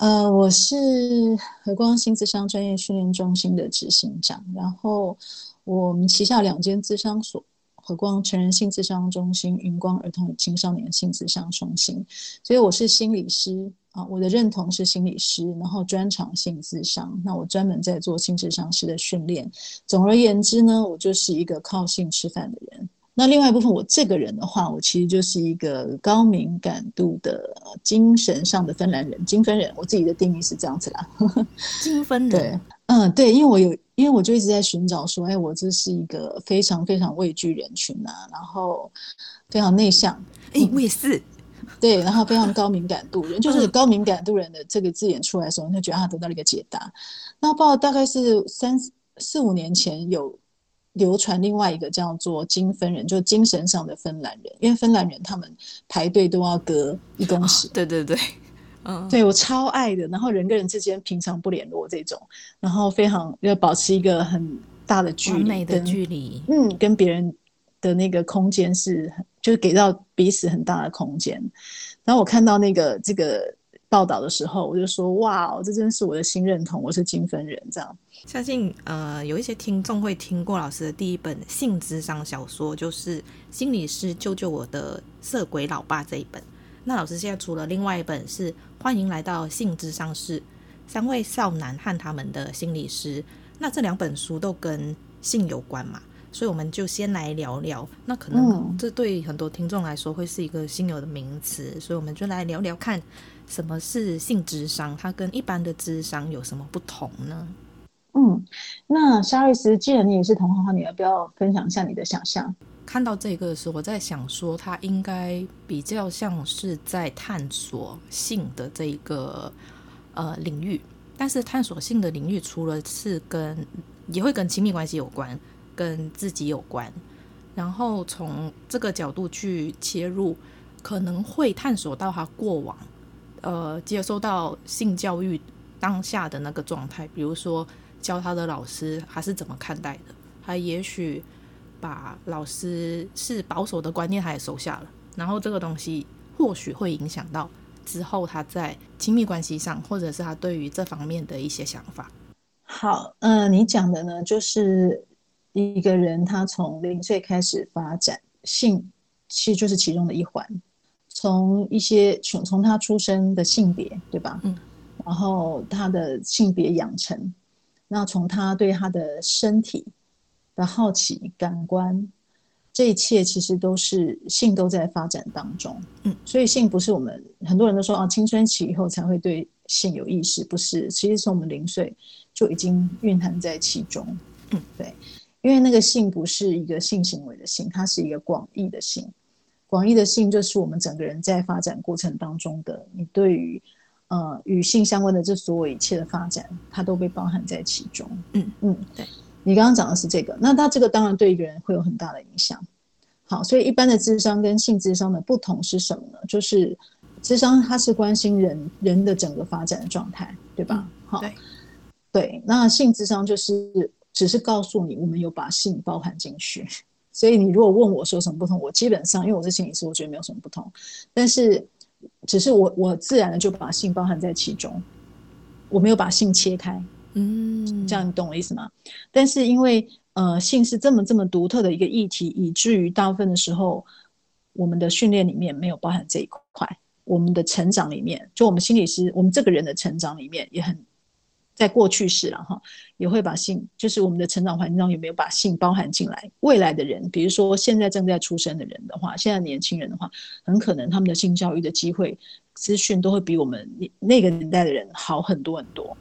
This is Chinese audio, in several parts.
呃，我是和光性智商专业训练中心的执行长，然后我们旗下两间智商所，和光成人性智商中心、云光儿童与青少年性智商中心，所以我是心理师啊，我的认同是心理师，然后专长性智商，那我专门在做性智商师的训练。总而言之呢，我就是一个靠性吃饭的人。那另外一部分，我这个人的话，我其实就是一个高敏感度的精神上的芬兰人，精分人。我自己的定义是这样子啦，精分人。对，嗯，对，因为我有，因为我就一直在寻找说，哎，我这是一个非常非常畏惧人群啊，然后非常内向。哎，我也是。对，然后非常高敏感度人，就是高敏感度人的这个字眼出来的时候，你就觉得他得到了一个解答。那报大概是三四五年前有。流传另外一个叫做精分人，就精神上的芬兰人，因为芬兰人他们排队都要隔一公尺。哦、对对对，嗯，对我超爱的。然后人跟人之间平常不联络这种，然后非常要保持一个很大的距离，美的距离。嗯，跟别人的那个空间是，就是给到彼此很大的空间。然后我看到那个这个。报道的时候，我就说：“哇，这真是我的新认同，我是精分人。”这样，相信呃，有一些听众会听过老师的第一本性咨商小说，就是《心理师救救我的色鬼老爸》这一本。那老师现在出了另外一本是《欢迎来到性咨商室：三位少男和他们的心理师》。那这两本书都跟性有关嘛，所以我们就先来聊聊。那可能这对很多听众来说会是一个新有的名词，所以我们就来聊聊看。什么是性智商？它跟一般的智商有什么不同呢？嗯，那莎瑞斯，既然你也是同行话，你要不要分享一下你的想象？看到这个的时候，我在想说，它应该比较像是在探索性的这一个呃领域。但是探索性的领域，除了是跟也会跟亲密关系有关，跟自己有关，然后从这个角度去切入，可能会探索到他过往。呃，接收到性教育当下的那个状态，比如说教他的老师他是怎么看待的，他也许把老师是保守的观念他也收下了，然后这个东西或许会影响到之后他在亲密关系上，或者是他对于这方面的一些想法。好，呃，你讲的呢，就是一个人他从零岁开始发展性，其实就是其中的一环。从一些从从他出生的性别，对吧？嗯，然后他的性别养成，那从他对他的身体的好奇、感官，这一切其实都是性都在发展当中。嗯，所以性不是我们很多人都说啊，青春期以后才会对性有意识，不是？其实从我们零岁就已经蕴含在其中。嗯，对，因为那个性不是一个性行为的性，它是一个广义的性。广义的性就是我们整个人在发展过程当中的，你对于呃与性相关的这所有一切的发展，它都被包含在其中。嗯嗯，对。你刚刚讲的是这个，那它这个当然对一个人会有很大的影响。好，所以一般的智商跟性智商的不同是什么呢？就是智商它是关心人人的整个发展的状态，对吧？好，对。对，那性智商就是只是告诉你，我们有把性包含进去。所以你如果问我说什么不同，我基本上因为我是心理师，我觉得没有什么不同。但是只是我我自然的就把性包含在其中，我没有把性切开。嗯，这样你懂我意思吗？但是因为呃性是这么这么独特的一个议题，以至于大部分的时候我们的训练里面没有包含这一块。我们的成长里面，就我们心理师，我们这个人的成长里面也很。在过去式了哈，也会把性，就是我们的成长环境中有没有把性包含进来？未来的人，比如说现在正在出生的人的话，现在年轻人的话，很可能他们的性教育的机会、资讯都会比我们那个年代的人好很多很多。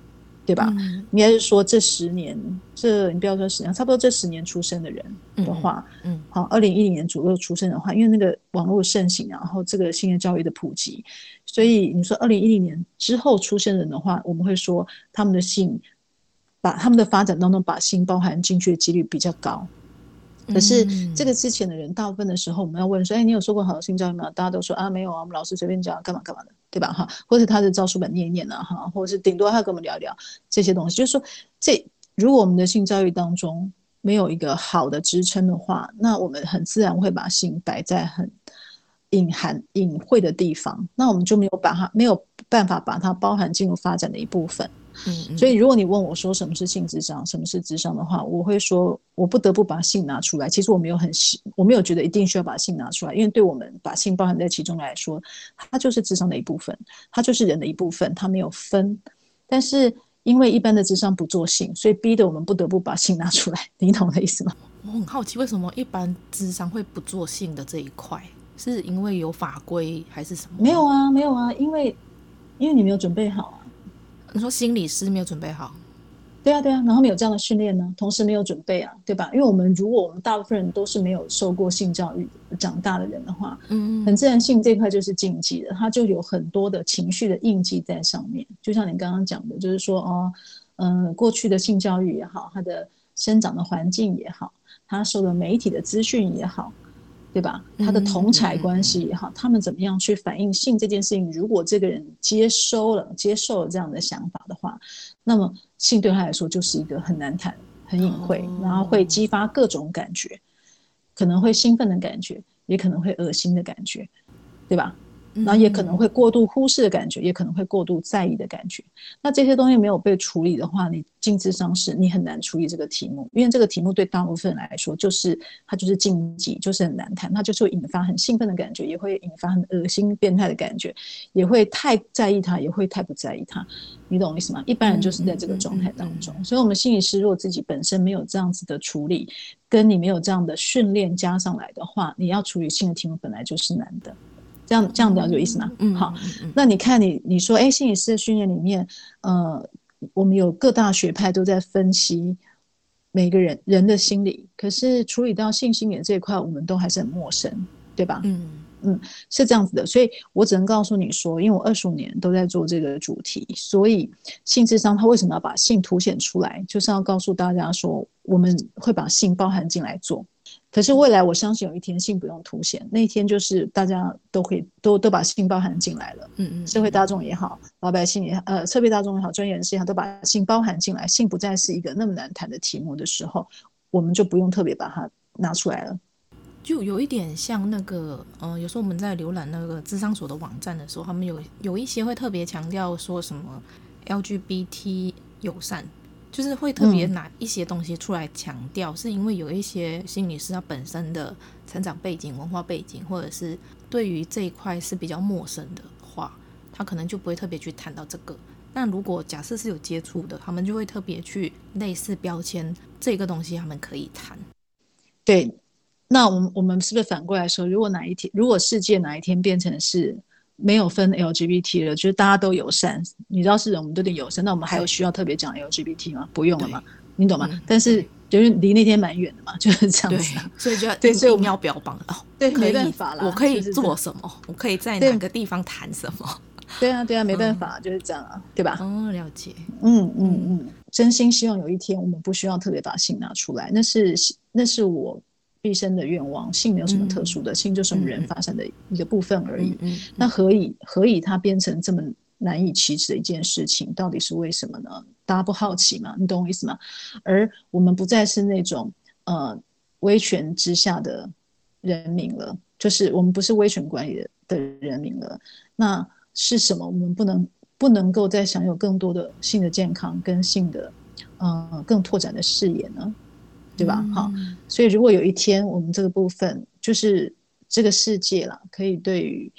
对吧？嗯、应该是说这十年，这你不要说十年，差不多这十年出生的人的话，嗯，嗯好，二零一零年左右出生的话，因为那个网络盛行，然后这个性教育的普及，所以你说二零一零年之后出生的人的话，我们会说他们的性，把他们的发展当中把性包含进去的几率比较高。可是这个之前的人，大部分的时候我们要问说，哎，你有受过好的性教育吗？大家都说啊，没有啊，我们老师随便讲，干嘛干嘛的。对吧？哈，或者他的照书本念一念啊，哈，或者是顶多他跟我们聊一聊这些东西。就是说，这如果我们的性教育当中没有一个好的支撑的话，那我们很自然会把性摆在很隐含、隐晦的地方，那我们就没有把它没有办法把它包含进入发展的一部分。嗯，嗯，所以如果你问我说什么是性智商，什么是智商的话，我会说，我不得不把性拿出来。其实我没有很喜，我没有觉得一定需要把性拿出来，因为对我们把性包含在其中来说，它就是智商的一部分，它就是人的一部分，它没有分。但是因为一般的智商不做性，所以逼得我们不得不把性拿出来。你懂我的意思吗？我很好奇，为什么一般智商会不做性的这一块？是因为有法规还是什么？没有啊，没有啊，因为因为你没有准备好啊。你说心理师没有准备好，对啊对啊，然后没有这样的训练呢，同时没有准备啊，对吧？因为我们如果我们大部分人都是没有受过性教育长大的人的话，嗯，很自然性这块就是禁忌的，它就有很多的情绪的印记在上面。就像你刚刚讲的，就是说哦，嗯、呃，过去的性教育也好，他的生长的环境也好，他受的媒体的资讯也好。对吧？他的同侪关系也好，他们怎么样去反映性这件事情？如果这个人接收了、接受了这样的想法的话，那么性对他来说就是一个很难谈、很隐晦，哦、然后会激发各种感觉，可能会兴奋的感觉，也可能会恶心的感觉，对吧？然后也可能会过度忽视的感觉，也可能会过度在意的感觉。那这些东西没有被处理的话，你进智商是你很难处理这个题目，因为这个题目对大部分人来说就是它就是禁忌，就是很难谈，它就是会引发很兴奋的感觉，也会引发很恶心、变态的感觉，也会太在意它，也会太不在意它。你懂我意思吗？一般人就是在这个状态当中，所以我们心理师如果自己本身没有这样子的处理，跟你没有这样的训练加上来的话，你要处理性的题目本来就是难的。这样这样了解有意思吗？嗯，好，那你看你你说，哎，心理师的训练里面，呃，我们有各大学派都在分析每个人人的心理，可是处理到性心理这一块，我们都还是很陌生，对吧？嗯嗯，是这样子的，所以我只能告诉你说，因为我二十五年都在做这个主题，所以性智商它为什么要把性凸显出来，就是要告诉大家说，我们会把性包含进来做。可是未来，我相信有一天性不用凸显，那一天就是大家都可以都都把性包含进来了。嗯嗯，社会大众也好，老百姓也好，呃，社会大众也好，专业人士也好，都把性包含进来，性不再是一个那么难谈的题目的时候，我们就不用特别把它拿出来了。就有一点像那个，呃，有时候我们在浏览那个智商所的网站的时候，他们有有一些会特别强调说什么 LGBT 友善。就是会特别拿一些东西出来强调，嗯、是因为有一些心理师他本身的成长背景、文化背景，或者是对于这一块是比较陌生的话，他可能就不会特别去谈到这个。但如果假设是有接触的，他们就会特别去类似标签这个东西，他们可以谈。对，那我们我们是不是反过来说，如果哪一天，如果世界哪一天变成是？没有分 LGBT 了，就是大家都友善。你知道是人，我们都得友善。那我们还有需要特别讲 LGBT 吗？不用了嘛，你懂吗？嗯、但是就是离那天蛮远的嘛，就是这样子。所以就要 对，所以我们要标榜哦，对，没办法啦，我可以做什么？我可以在哪个地方谈什么？对啊，对啊，没办法，嗯、就是这样啊，对吧？哦，了解。嗯嗯嗯，真心希望有一天我们不需要特别把性拿出来，那是那是我。毕生的愿望，性没有什么特殊的，嗯、性就是我们人发展的一个部分而已。嗯嗯嗯、那何以何以它变成这么难以启齿的一件事情？到底是为什么呢？大家不好奇吗？你懂我意思吗？而我们不再是那种呃威权之下的人民了，就是我们不是威权管理的的人民了。那是什么？我们不能不能够再享有更多的性的健康跟性的呃更拓展的视野呢？对吧？好，所以如果有一天我们这个部分就是这个世界啦，可以对于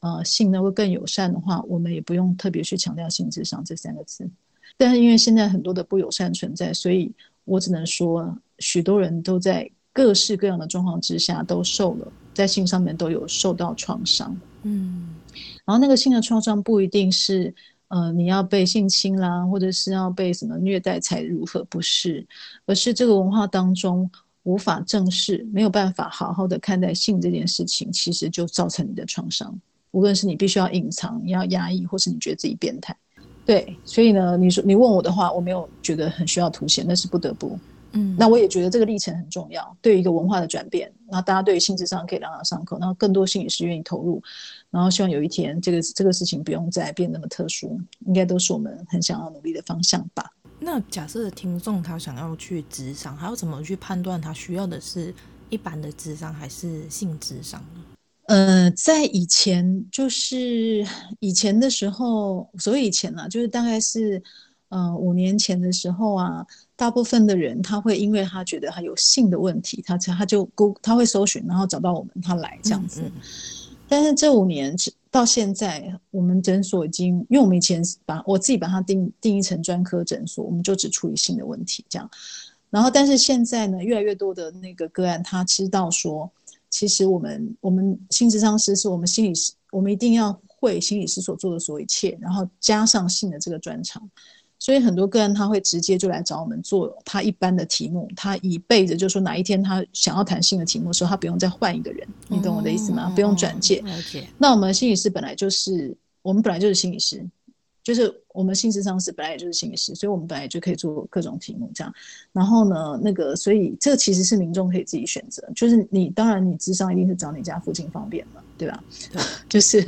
呃性能会更友善的话，我们也不用特别去强调性智商这三个字。但是因为现在很多的不友善存在，所以我只能说，许多人都在各式各样的状况之下都受了，在性上面都有受到创伤。嗯，然后那个性的创伤不一定是呃，你要被性侵啦，或者是要被什么虐待才如何？不是，而是这个文化当中无法正视，没有办法好好的看待性这件事情，其实就造成你的创伤。无论是你必须要隐藏，你要压抑，或是你觉得自己变态，对，所以呢，你说你问我的话，我没有觉得很需要凸显，那是不得不。嗯，那我也觉得这个历程很重要，对于一个文化的转变，那大家对于性质上可以朗朗上口，然后更多心理师愿意投入，然后希望有一天这个这个事情不用再变那么特殊，应该都是我们很想要努力的方向吧。那假设听众他想要去咨商，还要怎么去判断他需要的是一般的智商还是性智商呢？呃，在以前就是以前的时候，所谓以前呢、啊，就是大概是呃五年前的时候啊。大部分的人他会因为他觉得他有性的问题，他他就勾他会搜寻，然后找到我们，他来这样子。嗯嗯、但是这五年到现在，我们诊所已经，因为我们以前把我自己把它定定义成专科诊所，我们就只处理性的问题这样。然后，但是现在呢，越来越多的那个个案，他知道说，其实我们我们性咨商师是我们心理师，我们一定要会心理师所做的所有一切，然后加上性的这个专长。所以很多个人他会直接就来找我们做他一般的题目，他以备着就是说哪一天他想要谈性的题目的时候，他不用再换一个人，你懂我的意思吗？不用转介。那我们心理师本来就是，我们本来就是心理师。就是我们性咨商师本来也就是心理师，所以我们本来就可以做各种题目这样。然后呢，那个所以这个其实是民众可以自己选择。就是你当然你智商一定是找你家附近方便嘛，对吧？对，就是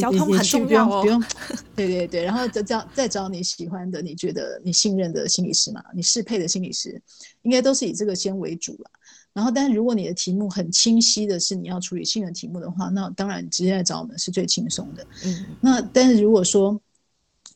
交通很重要哦。不用，对对对。然后再找再找你喜欢的、你觉得你信任的心理师嘛，你适配的心理师，应该都是以这个先为主了。然后，但是如果你的题目很清晰的是你要处理性的题目的话，那当然直接来找我们是最轻松的。嗯。那但是如果说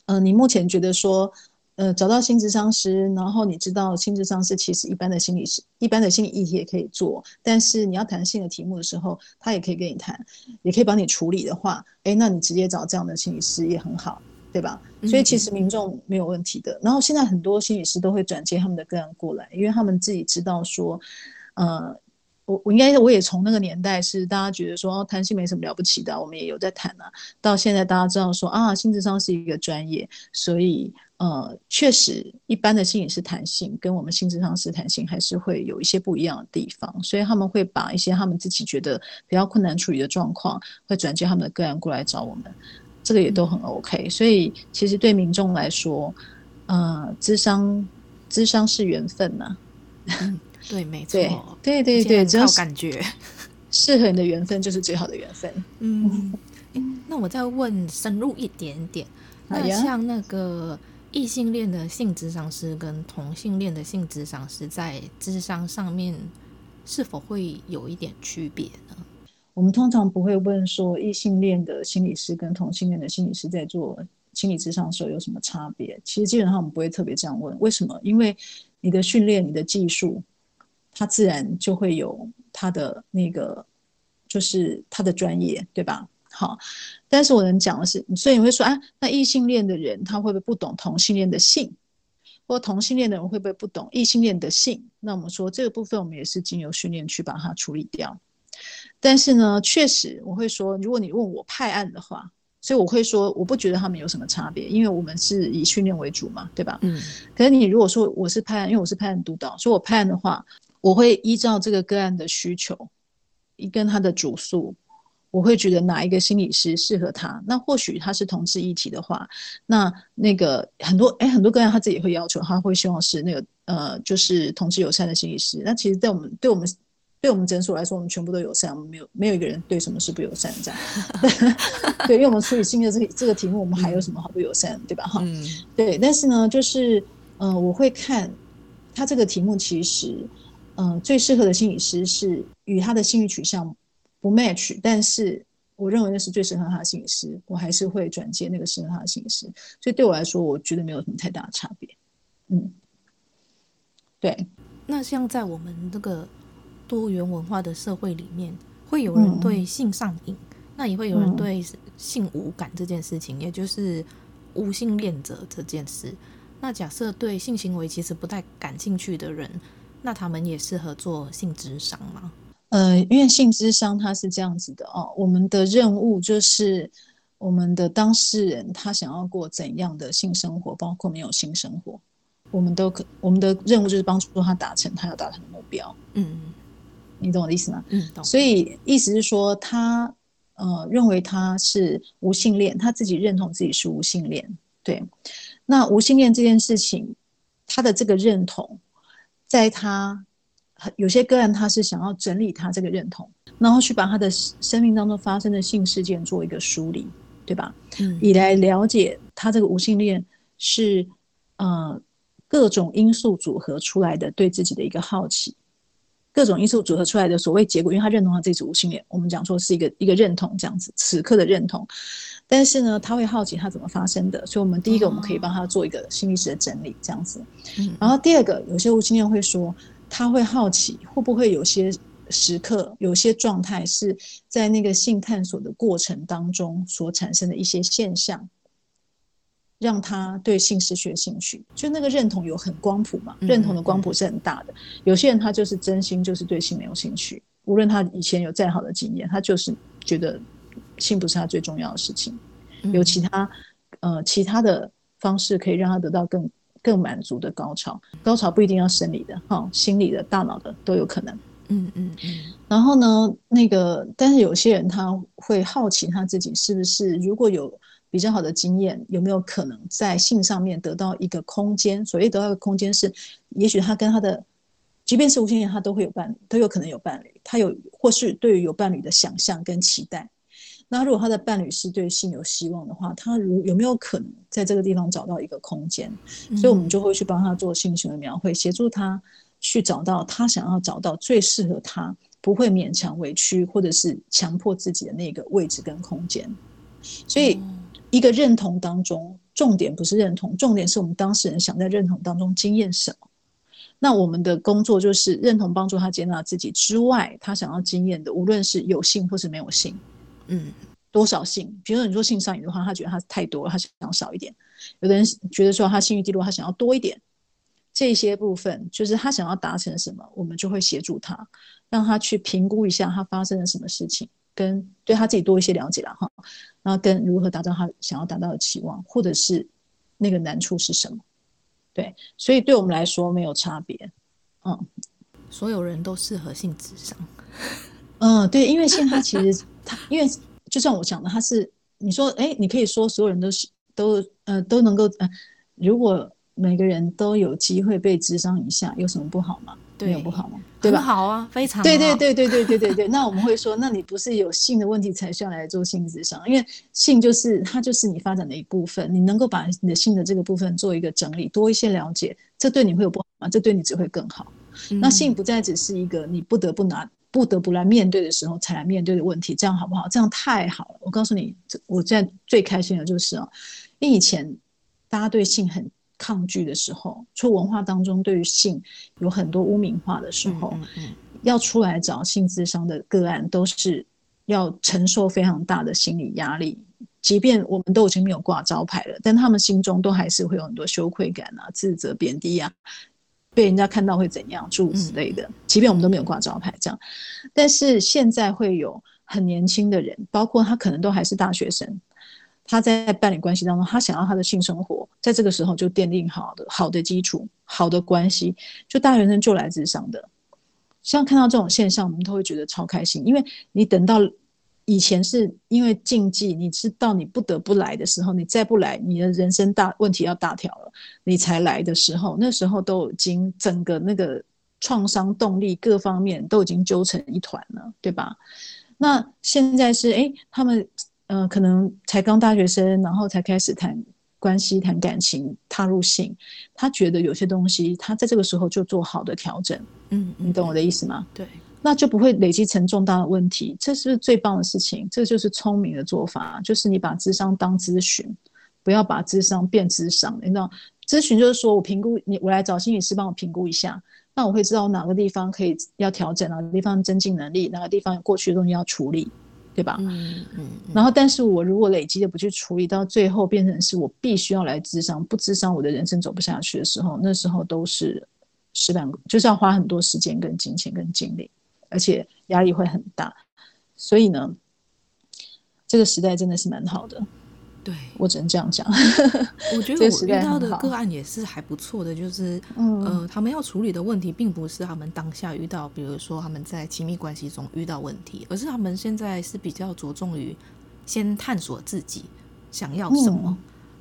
呃，你目前觉得说，呃，找到心智商师，然后你知道心智商师其实一般的心理师、一般的心理议题也可以做，但是你要谈性的题目的时候，他也可以跟你谈，也可以帮你处理的话，诶，那你直接找这样的心理师也很好，对吧？所以其实民众没有问题的。然后现在很多心理师都会转接他们的个案过来，因为他们自己知道说，呃。我我应该我也从那个年代是大家觉得说哦谈性没什么了不起的，我们也有在谈啊。到现在大家知道说啊，性智商是一个专业，所以呃，确实一般的心理师谈性跟我们性智商是谈性还是会有一些不一样的地方，所以他们会把一些他们自己觉得比较困难处理的状况，会转接他们的个案过来找我们，这个也都很 OK。所以其实对民众来说，呃，智商智商是缘分呐、啊。对，没错，对对对，只要感觉适合你的缘分就是最好的缘分。嗯，那我再问深入一点点，那像那个异性恋的性智商师跟同性恋的性智商师在智商上面是否会有一点区别呢？我们通常不会问说异性恋的心理师跟同性恋的心理师在做心理智商的时候有什么差别。其实基本上我们不会特别这样问，为什么？因为你的训练，你的技术。他自然就会有他的那个，就是他的专业，对吧？好，但是我能讲的是，所以你会说，啊，那异性恋的人他会不会不懂同性恋的性，或同性恋的人会不会不懂异性恋的性？那我们说这个部分，我们也是经由训练去把它处理掉。但是呢，确实我会说，如果你问我派案的话，所以我会说，我不觉得他们有什么差别，因为我们是以训练为主嘛，对吧？嗯。可是你如果说我是派案，因为我是派案督导，所以我派案的话。我会依照这个个案的需求，一跟他的主诉，我会觉得哪一个心理师适合他。那或许他是同志议题的话，那那个很多哎，很多个案他自己会要求，他会希望是那个呃，就是同志友善的心理师。那其实，在我们对我们对我们诊所来说，我们全部都友善，我们没有没有一个人对什么事不友善这样。对，因为我们处理新的这个这个题目，我们还有什么好不友善，对吧？哈，嗯，对。但是呢，就是嗯、呃，我会看他这个题目，其实。嗯、呃，最适合的心理师是与他的性欲取向不 match，但是我认为那是最适合他的心理师，我还是会转接那个适合他的心理师。所以对我来说，我觉得没有什么太大的差别。嗯，对。那像在我们这个多元文化的社会里面，会有人对性上瘾，嗯、那也会有人对性无感这件事情，嗯、也就是无性恋者这件事。那假设对性行为其实不太感兴趣的人。那他们也适合做性智商吗？呃，因为性智商它是这样子的哦，我们的任务就是，我们的当事人他想要过怎样的性生活，包括没有性生活，我们都可，我们的任务就是帮助他达成他要达成的目标。嗯，你懂我的意思吗？嗯，懂。所以意思是说，他呃认为他是无性恋，他自己认同自己是无性恋。对，那无性恋这件事情，他的这个认同，在他有些个案，他是想要整理他这个认同，然后去把他的生命当中发生的性事件做一个梳理。对吧？嗯，以来了解他这个无性恋是，呃，各种因素组合出来的，对自己的一个好奇，各种因素组合出来的所谓结果，因为他认同他自己是无性恋，我们讲说是一个一个认同这样子，此刻的认同。但是呢，他会好奇他怎么发生的，所以我们第一个我们可以帮他做一个心理史的整理，这样子。嗯，然后第二个，有些无性恋会说，他会好奇会不会有些。时刻有些状态是在那个性探索的过程当中所产生的一些现象，让他对性失去兴趣。就那个认同有很光谱嘛，认同的光谱是很大的。有些人他就是真心就是对性没有兴趣，无论他以前有再好的经验，他就是觉得性不是他最重要的事情。有其他呃其他的方式可以让他得到更更满足的高潮。高潮不一定要生理的，哈，心理的、大脑的都有可能。嗯嗯嗯，然后呢，那个，但是有些人他会好奇他自己是不是如果有比较好的经验，有没有可能在性上面得到一个空间？所谓得到一个空间是，也许他跟他的，即便是无性恋，他都会有伴侣，都有可能有伴侣，他有或是对于有伴侣的想象跟期待。那如果他的伴侣是对性有希望的话，他如有没有可能在这个地方找到一个空间？所以我们就会去帮他做性行为描绘，协助他。去找到他想要找到最适合他，不会勉强委屈或者是强迫自己的那个位置跟空间。所以，一个认同当中，重点不是认同，重点是我们当事人想在认同当中经验什么。那我们的工作就是认同帮助他接纳自己之外，他想要经验的，无论是有性或是没有性，嗯，多少性。比如说你说性上瘾的话，他觉得他太多了，他想要少一点；有的人觉得说他性欲低落，他想要多一点。这些部分就是他想要达成什么，我们就会协助他，让他去评估一下他发生了什么事情，跟对他自己多一些了解了哈，然后跟如何达到他想要达到的期望，或者是那个难处是什么，对，所以对我们来说没有差别，嗯，所有人都适合性智商，嗯，对，因为性他其实他，因为就像我讲的，他是你说，哎，你可以说所有人都是都呃都能够呃，如果。每个人都有机会被智商一下，有什么不好吗？对，没有不好吗？对吧？好啊，非常好。对对对对对对对对。那我们会说，那你不是有性的问题才需要来做性咨商？因为性就是它就是你发展的一部分，你能够把你的性的这个部分做一个整理，多一些了解，这对你会有不好吗？这对你只会更好。嗯。那性不再只是一个你不得不拿、不得不来面对的时候才来面对的问题，这样好不好？这样太好了。我告诉你，我现在最开心的就是哦，因为以前大家对性很。抗拒的时候，从文化当中对于性有很多污名化的时候，嗯嗯嗯、要出来找性智商的个案，都是要承受非常大的心理压力。即便我们都已经没有挂招牌了，但他们心中都还是会有很多羞愧感啊、自责、贬低啊，被人家看到会怎样，诸如此类的。嗯、即便我们都没有挂招牌，这样，但是现在会有很年轻的人，包括他可能都还是大学生。他在伴侣关系当中，他想要他的性生活，在这个时候就奠定好的好的基础，好的关系，就大学生就来自上的。像看到这种现象，我们都会觉得超开心，因为你等到以前是因为禁忌，你知道你不得不来的时候，你再不来，你的人生大问题要大条了，你才来的时候，那时候都已经整个那个创伤动力各方面都已经揪成一团了，对吧？那现在是哎，他们。嗯、呃，可能才刚大学生，然后才开始谈关系、谈感情、踏入性，他觉得有些东西，他在这个时候就做好的调整。嗯，你懂我的意思吗？对，那就不会累积成重大的问题。这是最棒的事情？这就是聪明的做法，就是你把智商当咨询，不要把智商变智商。你知道，咨询就是说我评估你，我来找心理师帮我评估一下，那我会知道哪个地方可以要调整，哪个地方增进能力，哪个地方有过去的东西要处理。对吧？嗯嗯。然后，但是我如果累积的不去处理，到最后变成是我必须要来智商，不智商我的人生走不下去的时候，那时候都是事半，就是要花很多时间、跟金钱、跟精力，而且压力会很大。所以呢，这个时代真的是蛮好的。对，我只能这样讲。我觉得我遇到的个案也是还不错的，就是嗯、呃，他们要处理的问题，并不是他们当下遇到，比如说他们在亲密关系中遇到问题，而是他们现在是比较着重于先探索自己想要什么，嗯、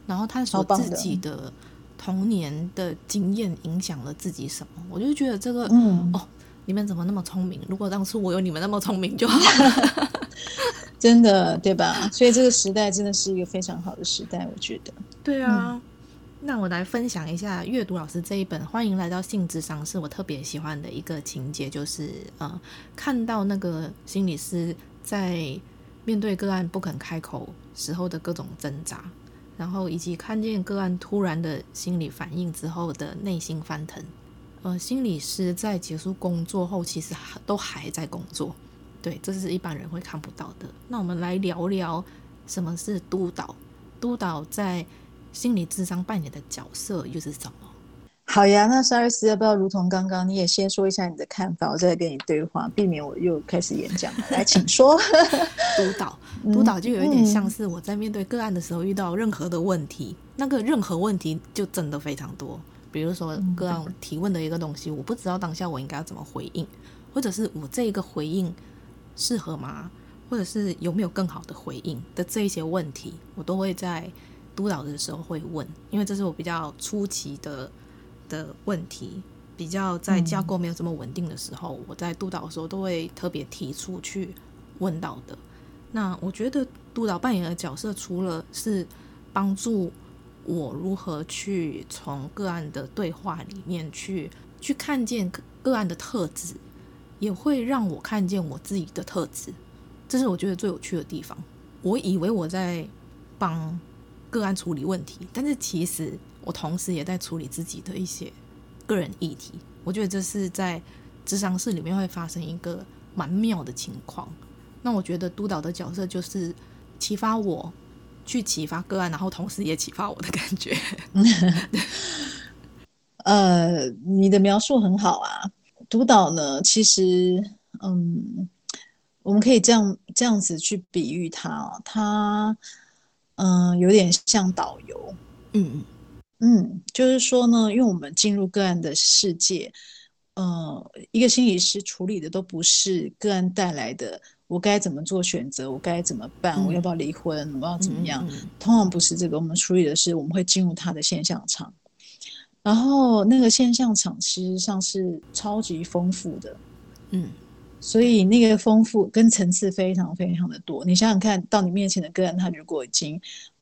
然后探索自己的童年的经验影响了自己什么。我就觉得这个，嗯，哦，你们怎么那么聪明？如果当初我有你们那么聪明就好了。真的对吧？所以这个时代真的是一个非常好的时代，我觉得。对啊，嗯、那我来分享一下阅读老师这一本《欢迎来到性智商》，是我特别喜欢的一个情节，就是呃，看到那个心理师在面对个案不肯开口时候的各种挣扎，然后以及看见个案突然的心理反应之后的内心翻腾。呃，心理师在结束工作后，其实都还在工作。对，这是一般人会看不到的。那我们来聊聊什么是督导，督导在心理智商扮演的角色又是什么？好呀，那 Saris 要不要如同刚刚，你也先说一下你的看法，我再跟你对话，避免我又开始演讲了。来，请说。督导，督导就有一点像是我在面对个案的时候遇到任何的问题，嗯、那个任何问题就真的非常多。比如说个案提问的一个东西，我不知道当下我应该要怎么回应，或者是我这一个回应。适合吗？或者是有没有更好的回应的这一些问题，我都会在督导的时候会问，因为这是我比较初期的的问题，比较在架构没有这么稳定的时候，嗯、我在督导的时候都会特别提出去问到的。那我觉得督导扮演的角色，除了是帮助我如何去从个案的对话里面去去看见个案的特质。也会让我看见我自己的特质，这是我觉得最有趣的地方。我以为我在帮个案处理问题，但是其实我同时也在处理自己的一些个人议题。我觉得这是在智商室里面会发生一个蛮妙的情况。那我觉得督导的角色就是启发我去启发个案，然后同时也启发我的感觉。呃，你的描述很好啊。督导呢，其实，嗯，我们可以这样这样子去比喻他哦，它，嗯，有点像导游，嗯嗯，就是说呢，因为我们进入个案的世界，嗯，一个心理师处理的都不是个案带来的，我该怎么做选择，我该怎么办，嗯、我要不要离婚，我要怎么样，通常不是这个，我们处理的是，我们会进入他的现象场。然后那个现象场实际上是超级丰富的，嗯，所以那个丰富跟层次非常非常的多。你想想看到你面前的个人，他如果已经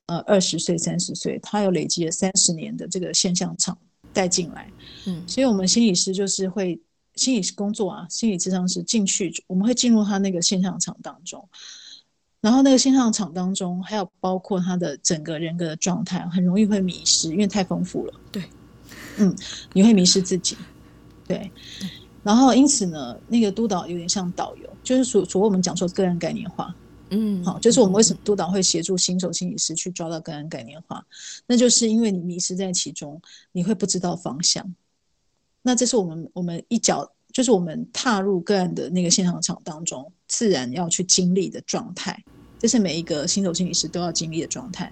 呃二十岁、三十岁，他有累积了三十年的这个现象场带进来，嗯，所以我们心理师就是会心理工作啊，心理咨商师进去，我们会进入他那个现象场当中，然后那个现象场当中还有包括他的整个人格的状态，很容易会迷失，因为太丰富了，对。嗯，你会迷失自己，对，然后因此呢，那个督导有点像导游，就是所所谓我们讲说个人概念化，嗯，好，就是我们为什么督导会协助新手心理师去抓到个人概念化，那就是因为你迷失在其中，你会不知道方向，那这是我们我们一脚就是我们踏入个案的那个现场场当中，自然要去经历的状态，这是每一个新手心理师都要经历的状态，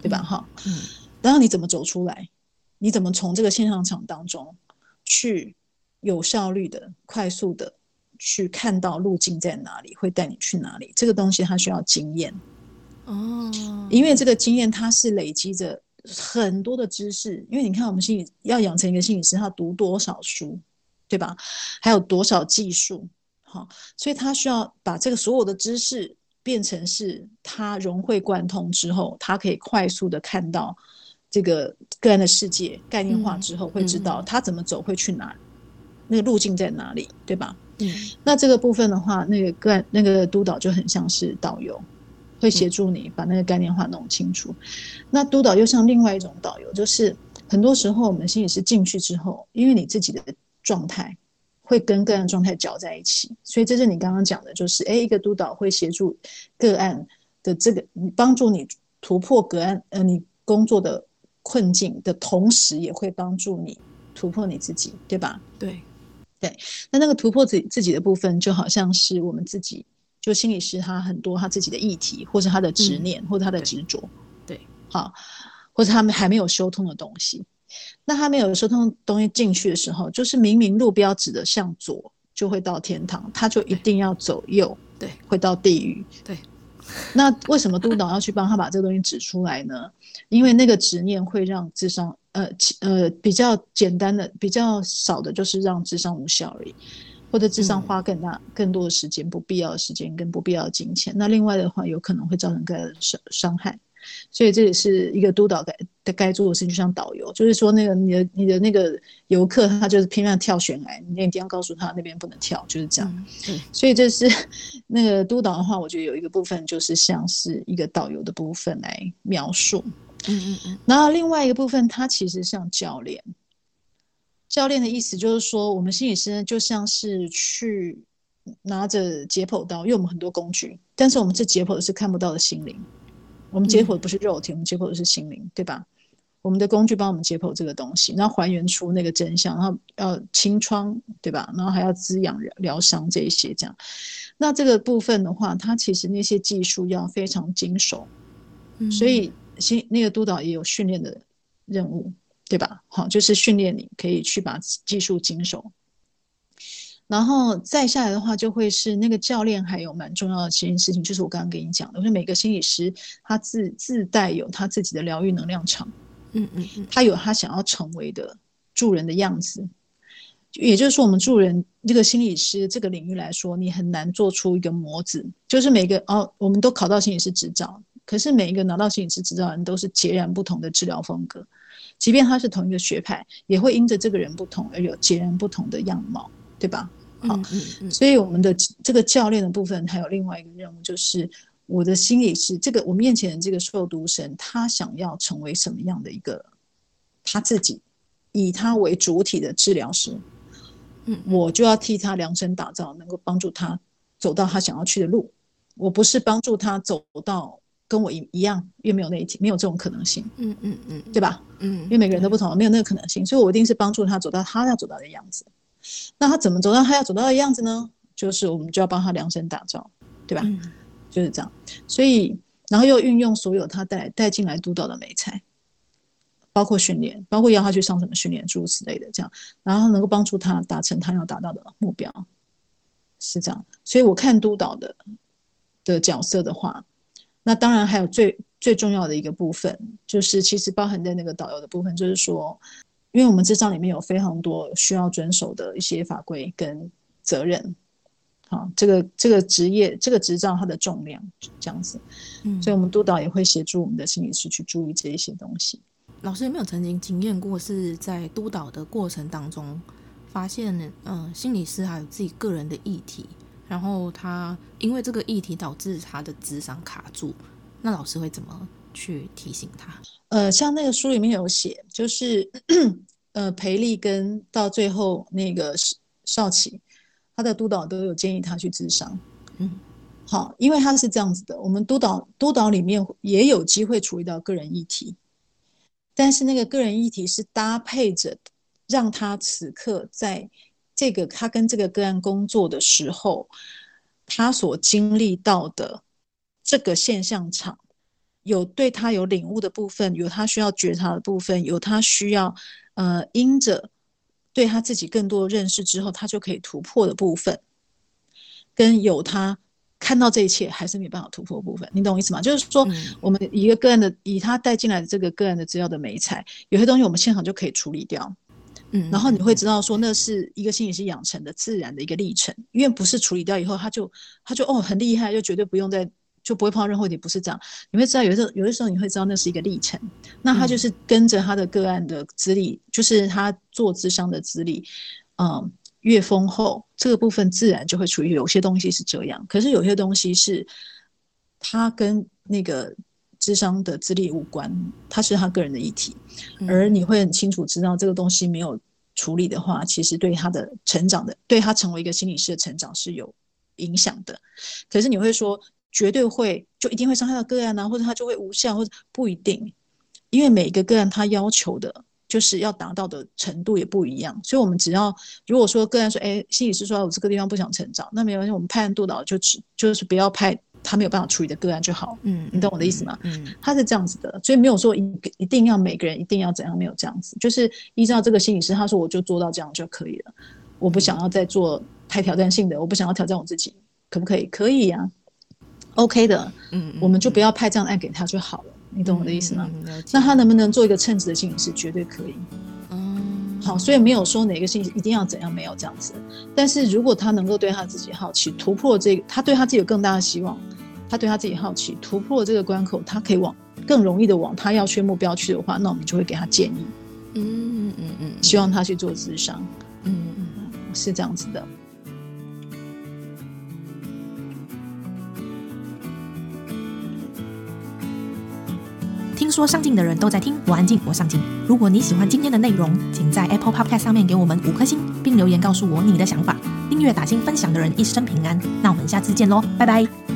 对吧？哈，嗯，然后你怎么走出来？你怎么从这个现场场当中去有效率的、快速的去看到路径在哪里，会带你去哪里？这个东西它需要经验哦，因为这个经验它是累积着很多的知识。因为你看，我们心理要养成一个心理师，他读多少书，对吧？还有多少技术？好，所以他需要把这个所有的知识变成是他融会贯通之后，他可以快速的看到。这个个案的世界概念化之后，会知道他怎么走，会去哪，那个路径在哪里，对吧？嗯，那这个部分的话，那个个案那个督导就很像是导游，会协助你把那个概念化弄清楚。那督导又像另外一种导游，就是很多时候我们心理师进去之后，因为你自己的状态会跟个案状态搅在一起，所以这是你刚刚讲的，就是诶，一个督导会协助个案的这个，帮助你突破个案，呃，你工作的。困境的同时，也会帮助你突破你自己，对吧？对，对。那那个突破自自己的部分，就好像是我们自己就心理师他很多他自己的议题，或是他的执念，嗯、或者他的执着，对，好，或者他们还没有修通的东西。那他没有修通的东西进去的时候，就是明明路标指的向左就会到天堂，他就一定要走右，对，会到地狱。对，那为什么督导要去帮他把这个东西指出来呢？因为那个执念会让智商，呃呃，比较简单的、比较少的，就是让智商无效而已。或者智商花更大、更多的时间，不必要的时间跟不必要的金钱。那另外的话，有可能会造成更大的伤伤害。所以这也是一个督导该的该做的事情，就像导游，就是说那个你的你的那个游客，他就是拼命跳悬崖，你一定要告诉他那边不能跳，就是这样。嗯，所以这是 那个督导的话，我觉得有一个部分就是像是一个导游的部分来描述。嗯嗯嗯。然后另外一个部分，他其实像教练。教练的意思就是说，我们心理师呢，就像是去拿着解剖刀，因为我们很多工具，但是我们这解剖的是看不到的心灵，我们解剖的不是肉体，嗯、我们解剖的是心灵，对吧？我们的工具帮我们解剖这个东西，然后还原出那个真相，然后要清创，对吧？然后还要滋养疗伤这一些这样。那这个部分的话，它其实那些技术要非常精熟，嗯、所以心那个督导也有训练的任务。对吧？好，就是训练你可以去把技术精熟，然后再下来的话，就会是那个教练还有蛮重要的一件事情，就是我刚刚跟你讲的，就是每个心理师他自自带有他自己的疗愈能量场，嗯嗯嗯，他有他想要成为的助人的样子，也就是说，我们助人这个心理师这个领域来说，你很难做出一个模子，就是每个哦，我们都考到心理师执照，可是每一个拿到心理师执照的人都是截然不同的治疗风格。即便他是同一个学派，也会因着这个人不同而有截然不同的样貌，对吧？好，嗯嗯嗯，所以我们的这个教练的部分还有另外一个任务，就是我的心理是，这个我面前的这个受读神，他想要成为什么样的一个他自己，以他为主体的治疗师，嗯，我就要替他量身打造，能够帮助他走到他想要去的路。我不是帮助他走到。跟我一一样，越没有那一题，没有这种可能性。嗯嗯嗯，对吧？嗯，因为每个人都不同，没有那个可能性，所以我一定是帮助他走到他要走到的样子。那他怎么走到他要走到的样子呢？就是我们就要帮他量身打造，对吧？嗯，就是这样。所以，然后又运用所有他带带进来督导的美材，包括训练，包括要他去上什么训练，诸如此类的，这样，然后能够帮助他达成他要达到的目标，是这样。所以我看督导的的角色的话。那当然还有最最重要的一个部分，就是其实包含在那个导游的部分，就是说，因为我们执照里面有非常多需要遵守的一些法规跟责任，好，这个这个职业这个执照它的重量这样子，嗯，所以我们督导也会协助我们的心理师去注意这一些东西。老师有没有曾经经验过是在督导的过程当中，发现嗯、呃，心理师还有自己个人的议题？然后他因为这个议题导致他的智商卡住，那老师会怎么去提醒他？呃，像那个书里面有写，就是 呃培丽跟到最后那个少奇，他的督导都有建议他去智商。嗯，好，因为他是这样子的，我们督导督导里面也有机会处理到个人议题，但是那个个人议题是搭配着让他此刻在。这个他跟这个个案工作的时候，他所经历到的这个现象场，有对他有领悟的部分，有他需要觉察的部分，有他需要呃因着对他自己更多的认识之后，他就可以突破的部分，跟有他看到这一切还是没办法突破的部分，你懂我意思吗？就是说，我们一个个案的以他带进来的这个个案的资料的美材，有些东西我们现场就可以处理掉。嗯，然后你会知道说，那是一个心理师养成的自然的一个历程，因为不是处理掉以后，他就他就哦很厉害，就绝对不用再就不会碰到任何问题，不是这样。你会知道有的时候有的时候你会知道那是一个历程，那他就是跟着他的个案的资历，嗯、就是他做智商的资历，嗯，越丰厚，这个部分自然就会处于有些东西是这样，可是有些东西是他跟那个。咨商的资历无关，他是他个人的议题，而你会很清楚知道这个东西没有处理的话，其实对他的成长的，对他成为一个心理师的成长是有影响的。可是你会说绝对会就一定会伤害到个案啊，或者他就会无效，或者不一定，因为每一个个案他要求的就是要达到的程度也不一样。所以，我们只要如果说个案说，哎，心理师说我这个地方不想成长，那没关系，我们派案督导就只就是不要派他没有办法处理的个案就好。嗯，你懂我的意思吗？嗯，他是这样子的，所以没有说一一定要每个人一定要怎样，没有这样子，就是依照这个心理师他说我就做到这样就可以了。我不想要再做太挑战性的，我不想要挑战我自己，可不可以？可以呀、啊，OK 的。嗯，我们就不要派这样的案给他就好了。你懂我的意思吗？嗯、那他能不能做一个称职的心理师？绝对可以。嗯，好，所以没有说哪个星期一定要怎样，没有这样子。但是如果他能够对他自己好奇，突破这个，他对他自己有更大的希望，他对他自己好奇，突破这个关口，他可以往更容易的往他要去目标去的话，那我们就会给他建议。嗯嗯嗯嗯，希望他去做智商。嗯嗯，是这样子的。听说上镜的人都在听，我安静，我上镜。如果你喜欢今天的内容，请在 Apple Podcast 上面给我们五颗星，并留言告诉我你的想法。订阅、打星、分享的人一生平安。那我们下次见喽，拜拜。